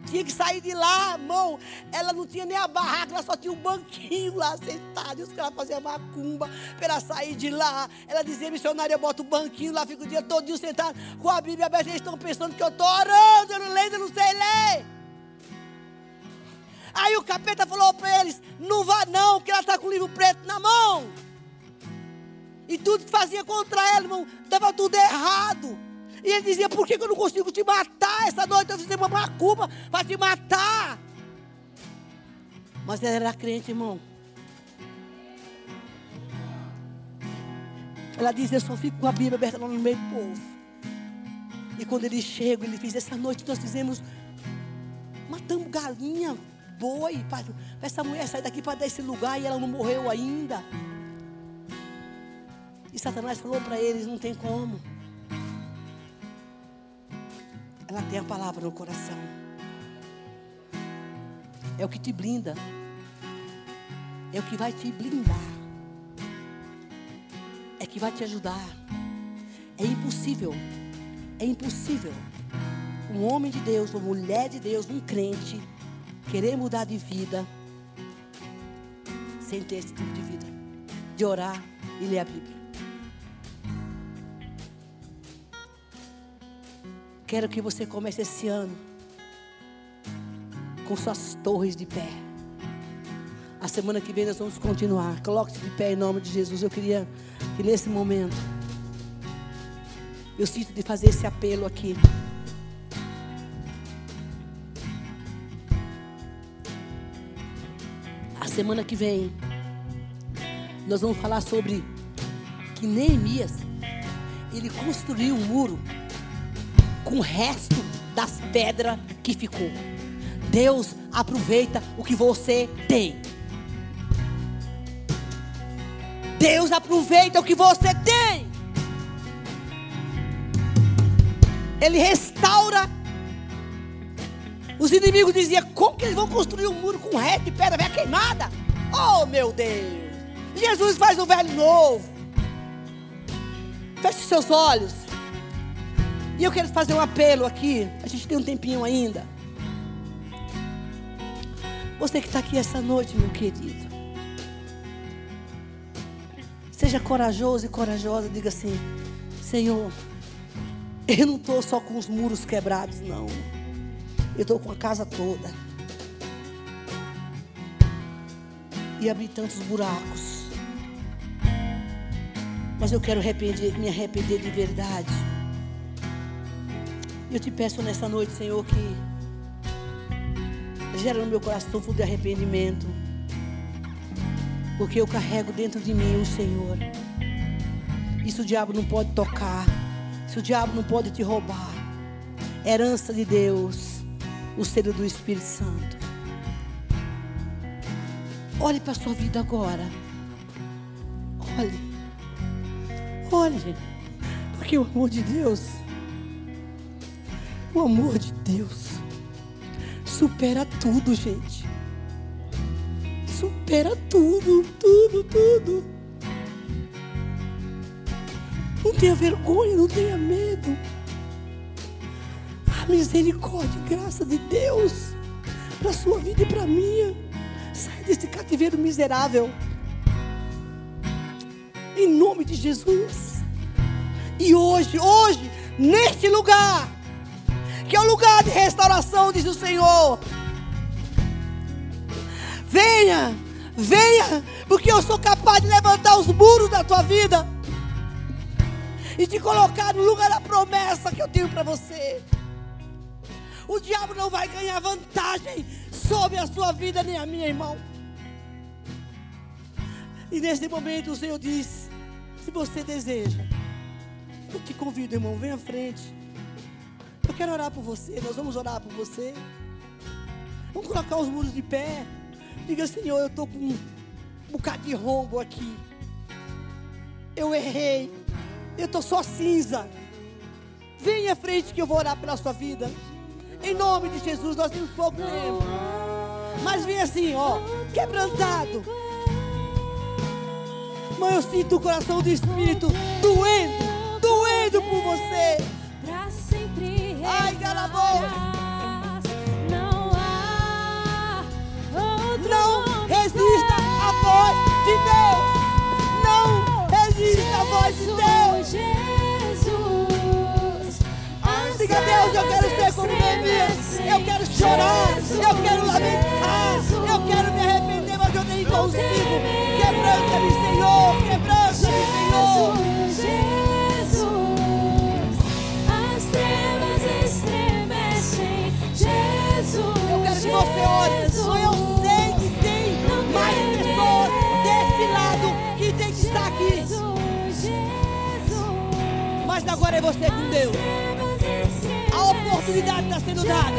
tinha que sair de lá, irmão. Ela não tinha nem a barraca, ela só tinha um banquinho lá sentado. E os caras faziam macumba para ela sair de lá. Ela dizia, missionária, eu boto o banquinho lá, fico o dia todo sentado com a Bíblia aberta. Eles estão pensando que eu estou orando, eu não leio, eu não sei ler. Aí o capeta falou para eles: não vá não, que ela está com o livro preto na mão. E tudo que fazia contra ela, irmão, estava tudo errado. E ele dizia: Por que eu não consigo te matar? Essa noite eu fiz uma macumba para te matar. Mas ela era crente, irmão. Ela diz: Eu só fico com a Bíblia aberta no meio do povo. E quando ele chega, ele diz: Essa noite nós fizemos, matamos galinha, boi, para essa mulher sair daqui para dar esse lugar e ela não morreu ainda. E Satanás falou para eles: Não tem como. Ela tem a palavra no coração. É o que te blinda. É o que vai te blindar. É que vai te ajudar. É impossível. É impossível. Um homem de Deus, uma mulher de Deus, um crente, querer mudar de vida sem ter esse tipo de vida. De orar e ler a Bíblia. Quero que você comece esse ano com suas torres de pé. A semana que vem nós vamos continuar. Coloque-se de pé em nome de Jesus. Eu queria que nesse momento eu sinto de fazer esse apelo aqui. A semana que vem nós vamos falar sobre que Neemias ele construiu um muro com o resto das pedras que ficou. Deus aproveita o que você tem. Deus aproveita o que você tem. Ele restaura. Os inimigos diziam: Como que eles vão construir um muro com reto de pedra velha queimada? Oh meu Deus! Jesus faz um velho novo. Feche seus olhos. E eu quero fazer um apelo aqui. A gente tem um tempinho ainda. Você que está aqui essa noite, meu querido. Seja corajoso e corajosa. Diga assim: Senhor, eu não estou só com os muros quebrados, não. Eu estou com a casa toda. E abri tantos buracos. Mas eu quero arrepender, me arrepender de verdade. Eu te peço nessa noite, Senhor, que gera no meu coração fundo de arrependimento. Porque eu carrego dentro de mim o Senhor. Isso o diabo não pode tocar. Isso o diabo não pode te roubar. Herança de Deus. O selo do Espírito Santo. Olhe para a sua vida agora. Olhe. Olhe. Porque o amor de Deus. O amor de Deus supera tudo, gente. Supera tudo, tudo, tudo. Não tenha vergonha, não tenha medo. A misericórdia e graça de Deus para a sua vida e para a minha. Sai desse cativeiro miserável. Em nome de Jesus. E hoje, hoje, neste lugar, é o lugar de restauração, diz o Senhor. Venha, venha, porque eu sou capaz de levantar os muros da tua vida e te colocar no lugar da promessa que eu tenho para você. O diabo não vai ganhar vantagem sobre a sua vida nem a minha, irmão. E nesse momento o Senhor diz: se você deseja, eu te convido, irmão, vem à frente. Quero orar por você. Nós vamos orar por você. Vamos colocar os muros de pé. Diga, Senhor, eu estou com um bocado de rombo aqui. Eu errei. Eu estou só cinza. Venha à frente que eu vou orar pela sua vida. Em nome de Jesus, nós temos pouco tempo. Mas vem assim, ó, quebrantado. Mãe, eu sinto o coração do Espírito doendo, doendo por você. Galabô. Não resista à voz de Deus. Não resista à voz de Deus. Jesus. Diga, Deus, eu quero ser como Neemias. Eu quero chorar. Eu quero lamentar. Eu quero me arrepender, mas eu nem consigo. Quebranta-me, Senhor. É você com Deus. A oportunidade está sendo dada.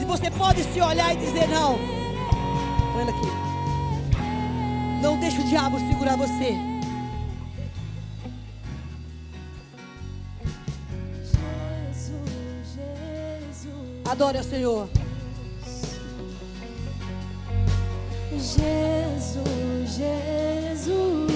E você pode se olhar e dizer: Não, ela aqui. Não deixe o diabo segurar você. Adore ao Senhor. Jesus, Jesus,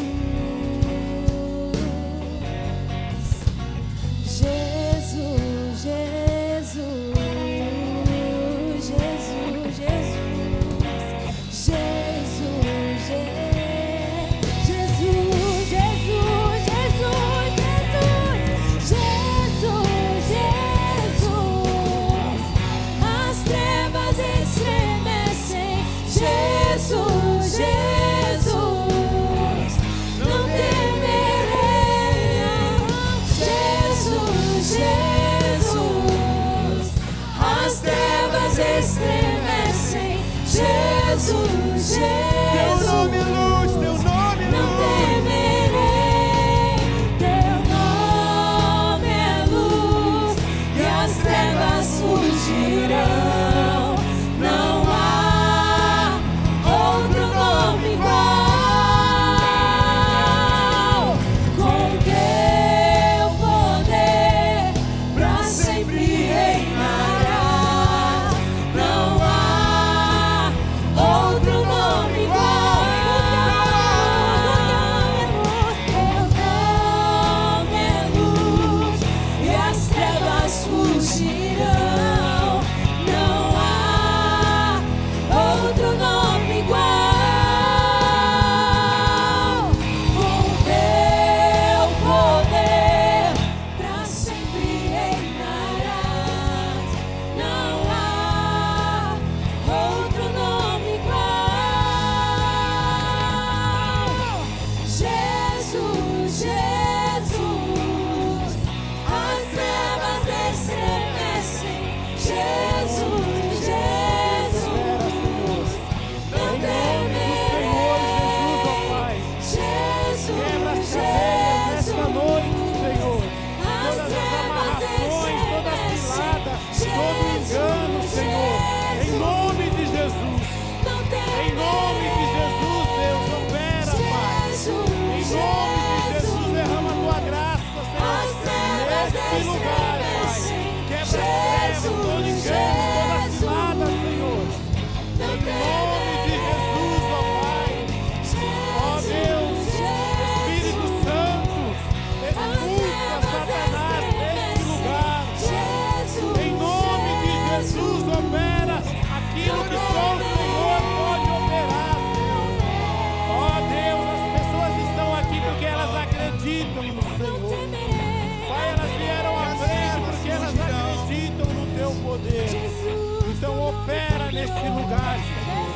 neste lugar, Senhor.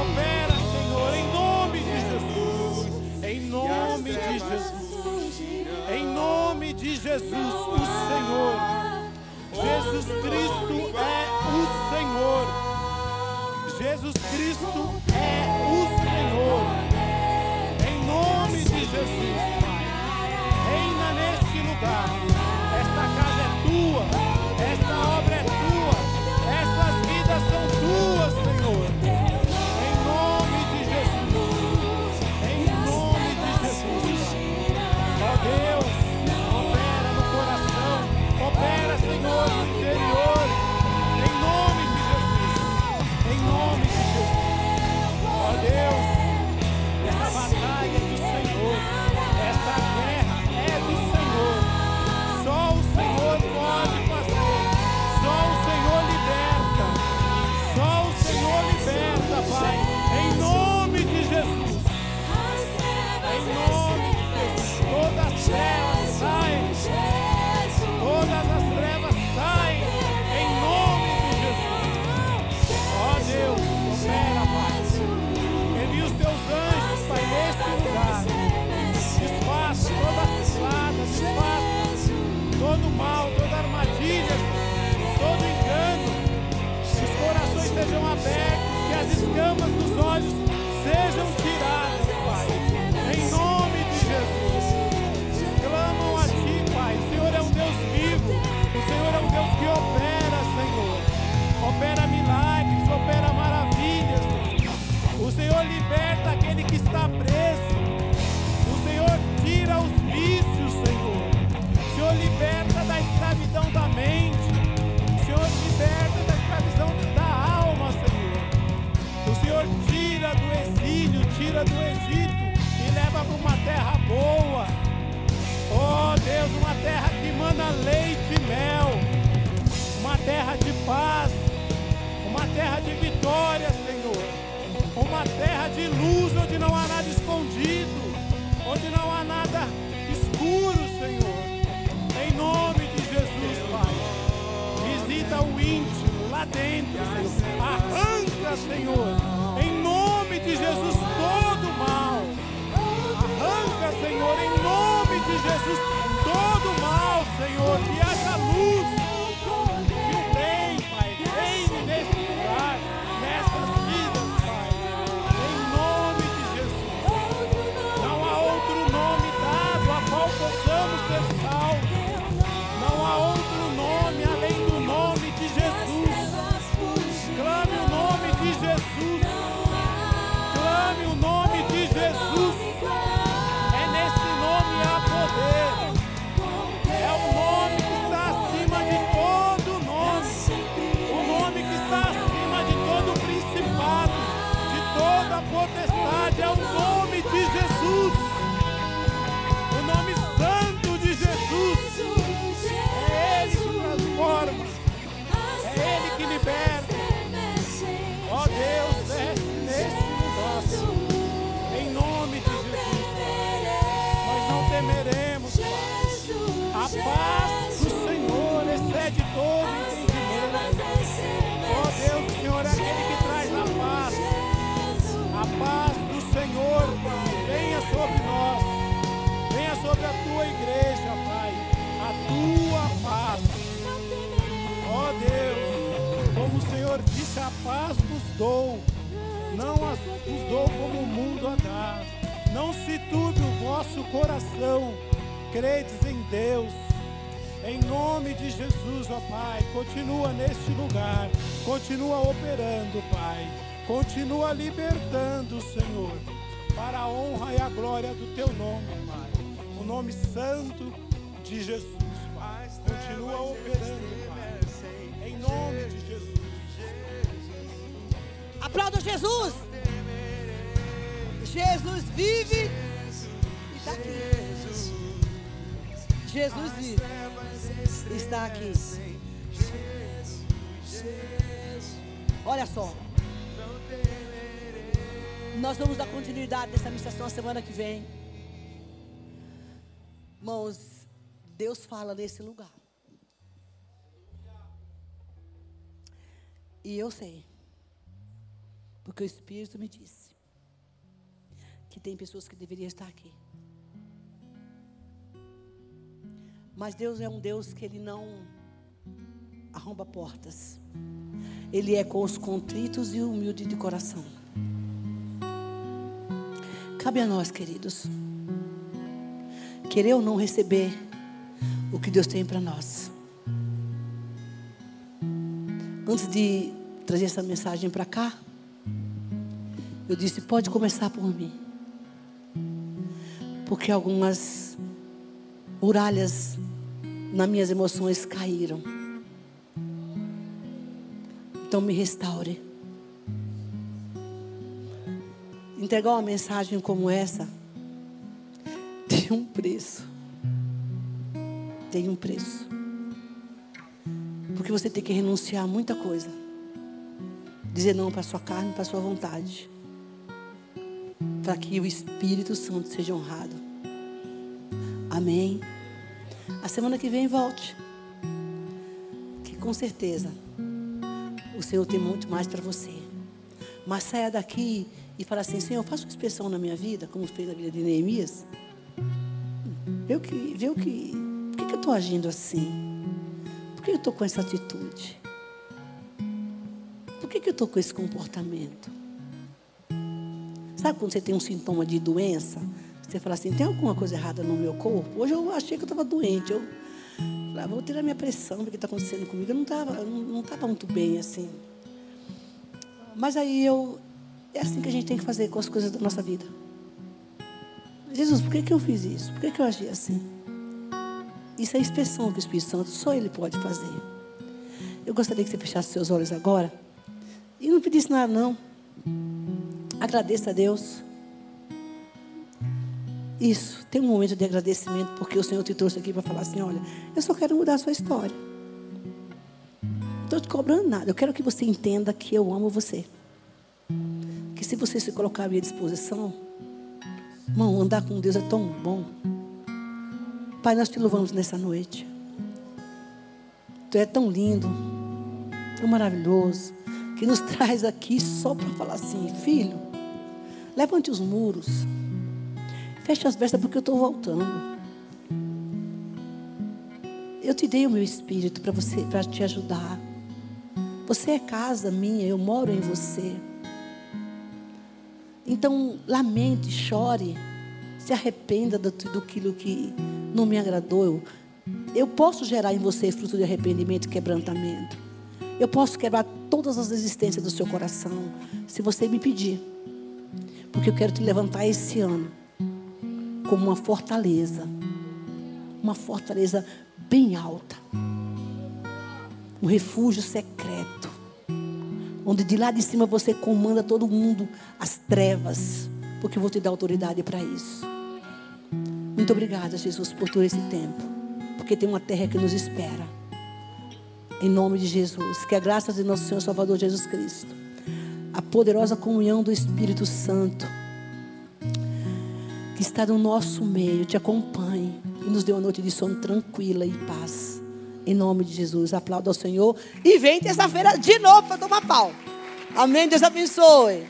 Opera, Senhor, em nome de Jesus. Em nome de Jesus. Em nome de Jesus, o Senhor. Jesus Cristo é o Senhor. Jesus Cristo é o Senhor. Em nome de Jesus, Pai, reina neste lugar. Senhor, interior. Em nome de Jesus. Em nome de Jesus. Ó Deus, essa batalha é do Senhor. Essa guerra é do Senhor. Só o Senhor pode fazer. Só o Senhor liberta. Só o Senhor liberta, Pai. Em nome de Jesus. Em nome de Jesus. Todas as trevas escamas dos olhos sejam tiradas, Pai. Em nome de Jesus. Clamam a Ti, Pai. O Senhor é um Deus vivo. O Senhor é um Deus que opera, Senhor. Opera milagres, opera maravilhas. O Senhor liberta aquele que está preso. O Senhor tira os vícios, Senhor. O Senhor liberta da escravidão da tira do exílio, tira do Egito e leva para uma terra boa. Oh Deus, uma terra que mana leite e mel. Uma terra de paz. Uma terra de vitória, Senhor. Uma terra de luz onde não há nada escondido. Onde não há nada escuro, Senhor. Em nome de Jesus, Pai. Visita o íntimo lá dentro, Senhor. Arranca, Senhor. Jesus, todo mal. Arranca, Senhor, em nome de Jesus, todo mal, Senhor. Tua paz. Ó Deus, como o Senhor disse, a paz vos dou. Não as vos dou como o mundo a dá. Não se turbe o vosso coração. Credes em Deus. Em nome de Jesus, ó Pai, continua neste lugar. Continua operando, Pai. Continua libertando, Senhor. Para a honra e a glória do teu nome, Pai. O nome santo de Jesus. Continua operando, Pai. Em nome de Jesus. Aplauda Jesus. Jesus vive e está aqui. Jesus vive. Está aqui. Olha só. Nós vamos dar continuidade nessa ministração a semana que vem. Irmãos, Deus fala nesse lugar. E eu sei. Porque o Espírito me disse que tem pessoas que deveriam estar aqui. Mas Deus é um Deus que Ele não arromba portas. Ele é com os contritos e humildes de coração. Cabe a nós, queridos, querer ou não receber o que Deus tem para nós. Antes de trazer essa mensagem para cá, eu disse: pode começar por mim. Porque algumas muralhas nas minhas emoções caíram. Então me restaure. Entregar uma mensagem como essa tem um preço. Tem um preço. Porque você tem que renunciar a muita coisa. Dizer não para a sua carne, para a sua vontade. Para que o Espírito Santo seja honrado. Amém. A semana que vem volte. Que com certeza o Senhor tem muito mais para você. Mas saia daqui e fala assim, Senhor, faça uma inspeção na minha vida, como fez na vida de Neemias. Vê o que, vê o que, por que, que eu estou agindo assim? Por que eu estou com essa atitude? Estou com esse comportamento? Sabe quando você tem um sintoma de doença? Você fala assim, tem alguma coisa errada no meu corpo? Hoje eu achei que eu estava doente. Eu falei, ah, vou tirar minha pressão, ver o que está acontecendo comigo. Eu não estava não, não muito bem assim. Mas aí eu. É assim que a gente tem que fazer com as coisas da nossa vida. Jesus, por que, que eu fiz isso? Por que, que eu agi assim? Isso é a inspeção que o Espírito Santo só Ele pode fazer. Eu gostaria que você fechasse seus olhos agora e não pedisse nada, não. Agradeça a Deus. Isso, tem um momento de agradecimento, porque o Senhor te trouxe aqui para falar assim: olha, eu só quero mudar a sua história. Não estou te cobrando nada. Eu quero que você entenda que eu amo você. Que se você se colocar à minha disposição, irmão, andar com Deus é tão bom. Pai, nós te louvamos nessa noite. Tu é tão lindo, tão maravilhoso, que nos traz aqui só para falar assim: filho, levante os muros. Feche as vestas porque eu estou voltando. Eu te dei o meu espírito para você, para te ajudar. Você é casa minha, eu moro em você. Então, lamente, chore, se arrependa do, do que não me agradou. Eu posso gerar em você fruto de arrependimento e quebrantamento. Eu posso quebrar todas as resistências do seu coração, se você me pedir. Porque eu quero te levantar esse ano como uma fortaleza. Uma fortaleza bem alta. Um refúgio secreto. Onde de lá de cima você comanda todo mundo as trevas. Porque eu vou te dar autoridade para isso. Muito obrigada, Jesus, por todo esse tempo. Porque tem uma terra que nos espera. Em nome de Jesus. Que a graça de nosso Senhor Salvador Jesus Cristo. A poderosa comunhão do Espírito Santo que está no nosso meio, te acompanhe e nos dê uma noite de sono tranquila e paz. Em nome de Jesus, aplauda ao Senhor e vem terça-feira de novo para tomar pau. Amém. Deus abençoe.